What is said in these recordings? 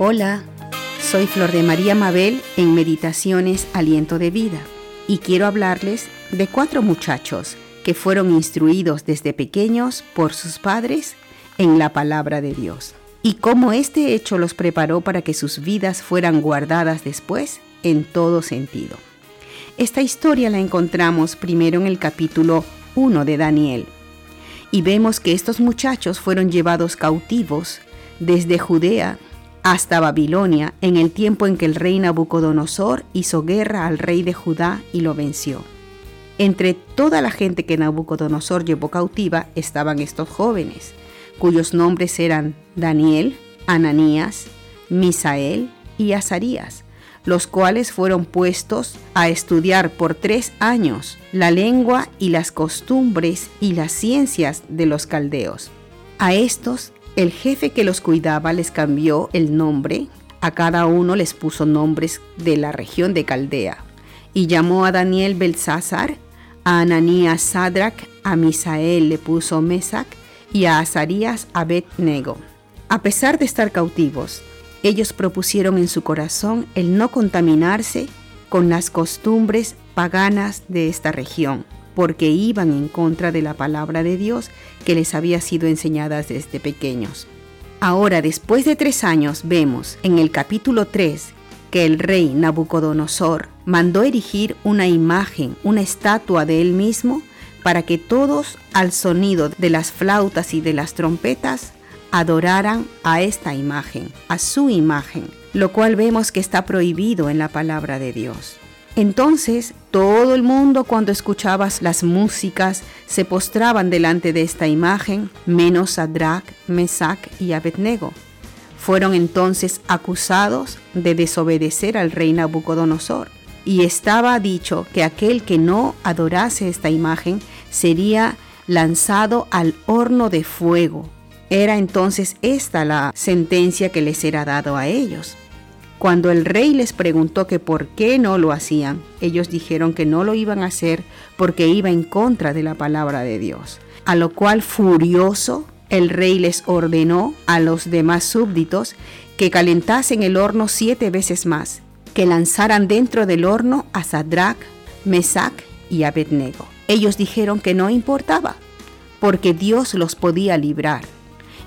Hola, soy Flor de María Mabel en Meditaciones Aliento de Vida y quiero hablarles de cuatro muchachos que fueron instruidos desde pequeños por sus padres en la palabra de Dios y cómo este hecho los preparó para que sus vidas fueran guardadas después en todo sentido. Esta historia la encontramos primero en el capítulo 1 de Daniel y vemos que estos muchachos fueron llevados cautivos desde Judea hasta Babilonia en el tiempo en que el rey Nabucodonosor hizo guerra al rey de Judá y lo venció. Entre toda la gente que Nabucodonosor llevó cautiva estaban estos jóvenes, cuyos nombres eran Daniel, Ananías, Misael y Azarías, los cuales fueron puestos a estudiar por tres años la lengua y las costumbres y las ciencias de los caldeos. A estos el jefe que los cuidaba les cambió el nombre, a cada uno les puso nombres de la región de Caldea, y llamó a Daniel Belsázar, a Ananías Sadrach, a Misael le puso Mesac y a Azarías Abednego. A pesar de estar cautivos, ellos propusieron en su corazón el no contaminarse con las costumbres paganas de esta región porque iban en contra de la palabra de Dios que les había sido enseñada desde pequeños. Ahora, después de tres años, vemos en el capítulo 3 que el rey Nabucodonosor mandó erigir una imagen, una estatua de él mismo, para que todos al sonido de las flautas y de las trompetas adoraran a esta imagen, a su imagen, lo cual vemos que está prohibido en la palabra de Dios. Entonces todo el mundo cuando escuchabas las músicas se postraban delante de esta imagen, menos Sadrach, Mesach y Abednego. Fueron entonces acusados de desobedecer al rey Nabucodonosor. Y estaba dicho que aquel que no adorase esta imagen sería lanzado al horno de fuego. Era entonces esta la sentencia que les era dado a ellos. Cuando el rey les preguntó que por qué no lo hacían, ellos dijeron que no lo iban a hacer porque iba en contra de la palabra de Dios. A lo cual furioso, el rey les ordenó a los demás súbditos que calentasen el horno siete veces más, que lanzaran dentro del horno a Sadrach, Mesach y Abednego. Ellos dijeron que no importaba, porque Dios los podía librar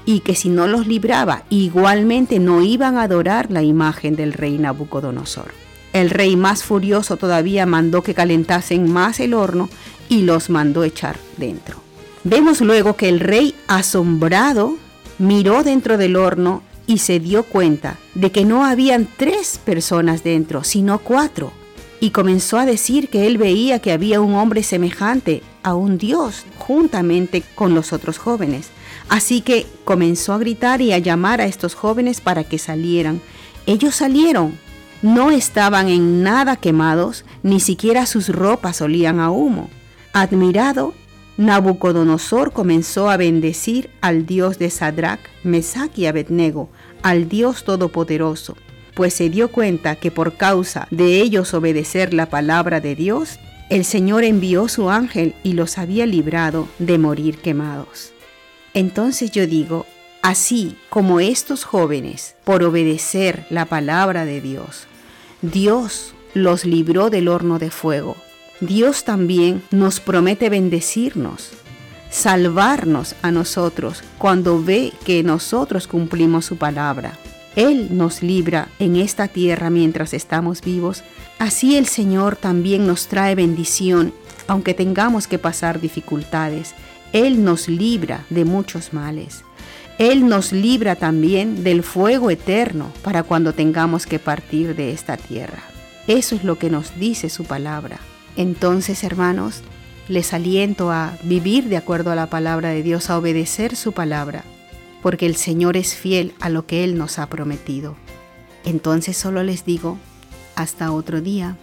y que si no los libraba, igualmente no iban a adorar la imagen del rey Nabucodonosor. El rey más furioso todavía mandó que calentasen más el horno y los mandó echar dentro. Vemos luego que el rey, asombrado, miró dentro del horno y se dio cuenta de que no habían tres personas dentro, sino cuatro. Y comenzó a decir que él veía que había un hombre semejante a un dios juntamente con los otros jóvenes. Así que comenzó a gritar y a llamar a estos jóvenes para que salieran. Ellos salieron. No estaban en nada quemados, ni siquiera sus ropas olían a humo. Admirado, Nabucodonosor comenzó a bendecir al Dios de Sadrach, Mesach y Abednego, al Dios Todopoderoso, pues se dio cuenta que por causa de ellos obedecer la palabra de Dios, el Señor envió su ángel y los había librado de morir quemados. Entonces yo digo, así como estos jóvenes, por obedecer la palabra de Dios, Dios los libró del horno de fuego. Dios también nos promete bendecirnos, salvarnos a nosotros cuando ve que nosotros cumplimos su palabra. Él nos libra en esta tierra mientras estamos vivos. Así el Señor también nos trae bendición, aunque tengamos que pasar dificultades. Él nos libra de muchos males. Él nos libra también del fuego eterno para cuando tengamos que partir de esta tierra. Eso es lo que nos dice su palabra. Entonces, hermanos, les aliento a vivir de acuerdo a la palabra de Dios, a obedecer su palabra, porque el Señor es fiel a lo que Él nos ha prometido. Entonces solo les digo, hasta otro día.